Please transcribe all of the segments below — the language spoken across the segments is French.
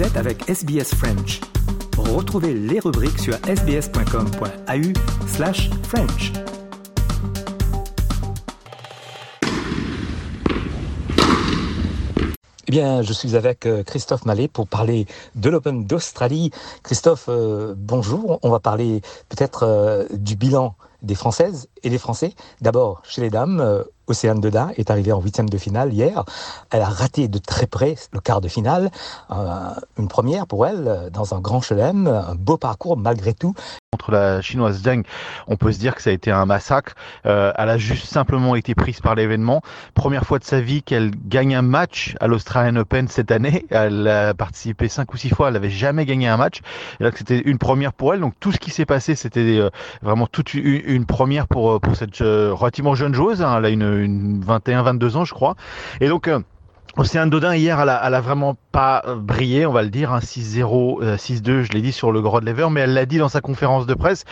Êtes avec SBS French. Retrouvez les rubriques sur sbs.com.au slash French. Eh bien, je suis avec euh, Christophe Mallet pour parler de l'Open d'Australie. Christophe, euh, bonjour. On va parler peut-être euh, du bilan des Françaises et des Français. D'abord, chez les dames, Océane Dedin est arrivée en huitième de finale hier. Elle a raté de très près le quart de finale. Euh, une première pour elle euh, dans un grand chelem. Un beau parcours malgré tout. Contre la chinoise Zhang, on peut se dire que ça a été un massacre. Euh, elle a juste simplement été prise par l'événement. Première fois de sa vie qu'elle gagne un match à l'Australian Open cette année. Elle a participé cinq ou six fois. Elle n'avait jamais gagné un match. C'était une première pour elle. Donc tout ce qui s'est passé, c'était vraiment toute une, première pour cette relativement jeune joueuse. Hein. Elle a une, une 21-22 ans, je crois. Et donc euh, Océane Dodin hier, elle a vraiment pas euh, brillé, on va le dire, hein, 6-0, euh, 6-2, je l'ai dit sur le Grand Lever, mais elle l'a dit dans sa conférence de presse.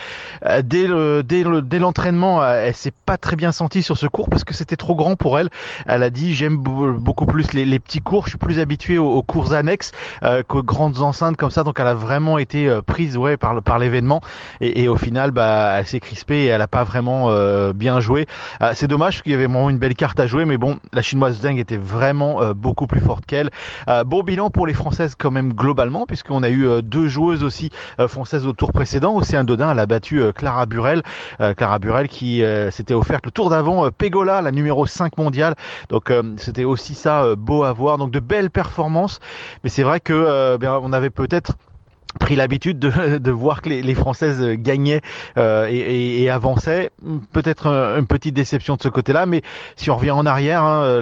Euh, dès le, dès le, dès l'entraînement, euh, elle s'est pas très bien sentie sur ce cours parce que c'était trop grand pour elle. Elle a dit j'aime beaucoup plus les, les, petits cours, je suis plus habituée aux, aux cours annexes euh, qu'aux grandes enceintes comme ça. Donc elle a vraiment été euh, prise ouais par le, par l'événement et, et, au final, bah, elle s'est crispée et elle a pas vraiment bien joué. c'est dommage qu'il y avait vraiment une belle carte à jouer, mais bon, la chinoise dingue était vraiment beaucoup plus forte qu'elle. Euh, bilan pour les Françaises quand même globalement, puisqu'on a eu euh, deux joueuses aussi euh, françaises au tour précédent. Océane Dodin, elle a battu Clara Burel, Clara Burel qui s'était offerte le tour d'avant Pegola, la numéro 5 mondiale. Donc c'était aussi ça beau à voir. Donc de belles performances, mais c'est vrai que bien, on avait peut-être pris l'habitude de, de, voir que les, les Françaises gagnaient euh, et, et, avançaient. Peut-être une petite déception de ce côté-là, mais si on revient en arrière, hein,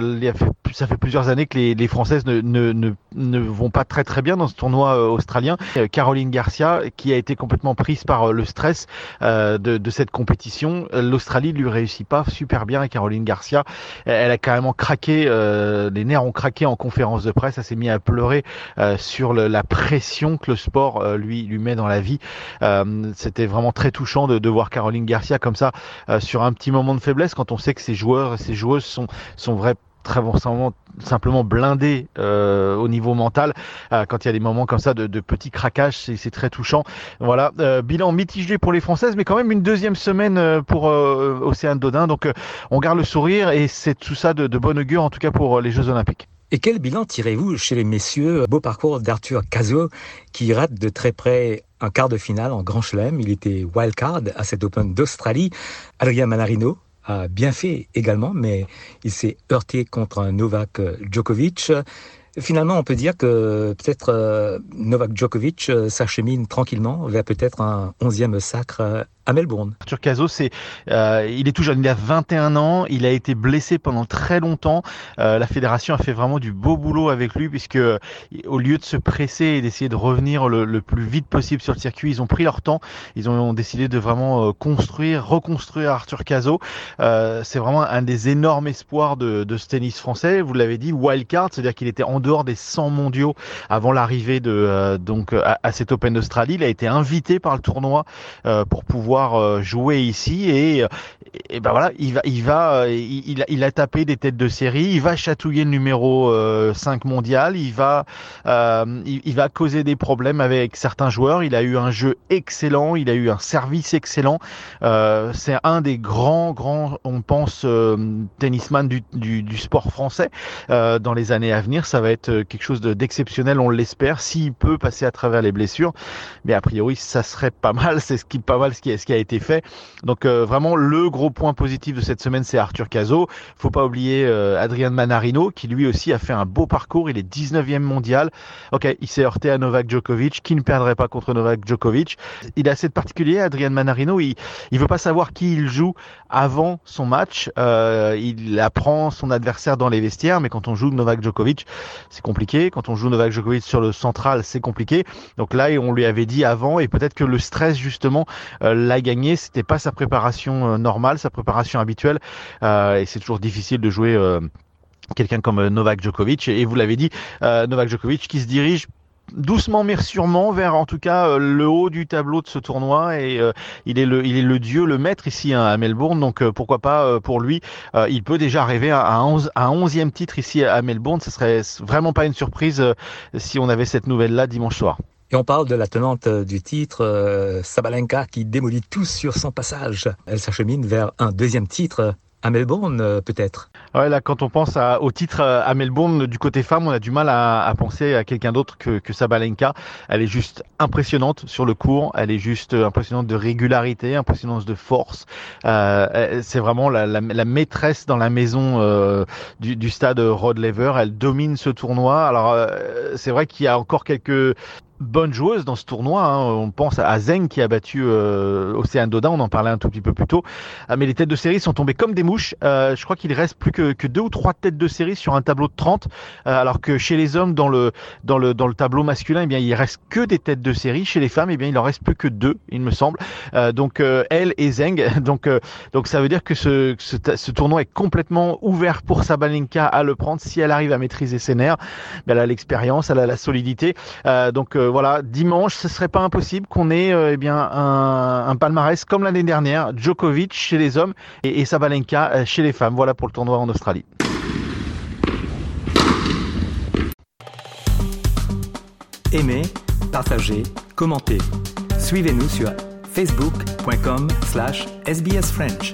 ça fait plusieurs années que les, les Françaises ne, ne, ne, ne, vont pas très très bien dans ce tournoi euh, australien. Caroline Garcia, qui a été complètement prise par euh, le stress euh, de, de, cette compétition, l'Australie lui réussit pas super bien. Caroline Garcia, elle a carrément craqué, euh, les nerfs ont craqué en conférence de presse. Elle s'est mis à pleurer euh, sur le, la pression que le sport euh, lui lui met dans la vie. Euh, c'était vraiment très touchant de, de, voir Caroline Garcia comme ça euh, sur un petit moment de faiblesse quand on sait que ces joueurs et ces joueuses sont sont vrais très simplement, simplement blindé euh, au niveau mental. Euh, quand il y a des moments comme ça de, de petits craquages, c'est très touchant. Voilà, euh, bilan mitigé pour les Françaises, mais quand même une deuxième semaine pour Océane Dodin. Donc on garde le sourire et c'est tout ça de, de bon augure, en tout cas pour les Jeux Olympiques. Et quel bilan tirez-vous chez les messieurs? Beau parcours d'Arthur Cazot qui rate de très près un quart de finale en Grand Chelem. Il était wildcard à cet Open d'Australie. Adrien Manarino a bien fait également, mais il s'est heurté contre un Novak Djokovic. Finalement, on peut dire que peut-être euh, Novak Djokovic euh, s'achemine tranquillement vers peut-être un onzième sacre euh, Arthur Cazot, c'est, euh, il est tout jeune, il a 21 ans, il a été blessé pendant très longtemps. Euh, la fédération a fait vraiment du beau boulot avec lui puisque au lieu de se presser et d'essayer de revenir le, plus vite possible sur le circuit, ils ont pris leur temps. Ils ont, décidé de vraiment construire, reconstruire Arthur Cazot. Euh, c'est vraiment un des énormes espoirs de, ce tennis français. Vous l'avez dit, wildcard, c'est-à-dire qu'il était en dehors des 100 mondiaux avant l'arrivée de euh, donc à, à cet Open d'Australie. Il a été invité par le tournoi euh, pour pouvoir euh, jouer ici et, et ben voilà, il va, il va, il, il, a tapé des têtes de série, il va chatouiller le numéro 5 mondial, il va, euh, il, va causer des problèmes avec certains joueurs. Il a eu un jeu excellent, il a eu un service excellent. Euh, c'est un des grands, grands, on pense, euh, tennisman du, du, du, sport français euh, dans les années à venir. Ça va être quelque chose d'exceptionnel, on l'espère, s'il peut passer à travers les blessures. Mais a priori, ça serait pas mal. C'est ce qui, pas mal ce qui, ce qui a été fait. Donc vraiment le gros point positif de cette semaine, c'est Arthur Cazot. Faut pas oublier euh, Adrian Manarino, qui lui aussi a fait un beau parcours. Il est 19e mondial. Ok, il s'est heurté à Novak Djokovic, qui ne perdrait pas contre Novak Djokovic. Il a assez de particulier, Adrian Manarino. Il, il veut pas savoir qui il joue avant son match. Euh, il apprend son adversaire dans les vestiaires, mais quand on joue Novak Djokovic, c'est compliqué. Quand on joue Novak Djokovic sur le central, c'est compliqué. Donc là, on lui avait dit avant, et peut-être que le stress justement euh, l'a gagné. C'était pas sa préparation euh, normale, sa préparation habituelle, euh, et c'est toujours difficile de jouer euh, quelqu'un comme Novak Djokovic. Et vous l'avez dit, Novak Djokovic qui se dirige doucement mais sûrement vers en tout cas le haut du tableau de ce tournoi et il est le dieu, le maître ici hein, à Melbourne. Donc pourquoi pas pour lui, il peut déjà arriver à un 11 à 11e titre ici à Melbourne. Ce serait vraiment pas une surprise si on avait cette nouvelle là dimanche soir. Et on parle de la tenante du titre, euh, Sabalenka, qui démolit tout sur son passage. Elle s'achemine vers un deuxième titre à Melbourne, euh, peut-être. Ouais, là, quand on pense au titre euh, à Melbourne du côté femme, on a du mal à, penser à quelqu'un d'autre que, que Sabalenka. Elle est juste impressionnante sur le court. Elle est juste impressionnante de régularité, impressionnante de force. Euh, c'est vraiment la, maîtresse dans la maison euh, du, stade Rod Laver. Elle domine ce tournoi. Alors, euh, c'est vrai qu'il y a encore quelques bonne joueuse dans ce tournoi. Hein. On pense à Zeng qui a battu euh, Océane Dodin, on en parlait un tout petit peu plus tôt. Ah, mais les têtes de série sont tombées comme des mouches. Euh, je crois qu'il reste plus que, que, deux ou trois têtes de série sur un tableau de 30, euh, alors que chez les hommes, dans le, dans le, dans le tableau masculin, eh bien, il reste que des têtes de série. Chez les femmes, eh bien, il en reste plus que deux, il me semble. Euh, donc, euh, elle et Zeng. Donc, euh, donc, ça veut dire que ce, ce, ce, tournoi est complètement ouvert pour Sabalenka à le prendre. Si elle arrive à maîtriser ses nerfs, ben, elle a l'expérience, elle a la solidité. donc, voilà, dimanche, ce serait pas impossible qu'on ait euh, eh bien un, palmarès comme l'année dernière, Djokovic chez les hommes et, Sabalenka euh, chez les femmes. Voilà pour le tournoi en Australie. Aimez, partagez, commentez. Suivez-nous sur facebook.com/sbsfrench.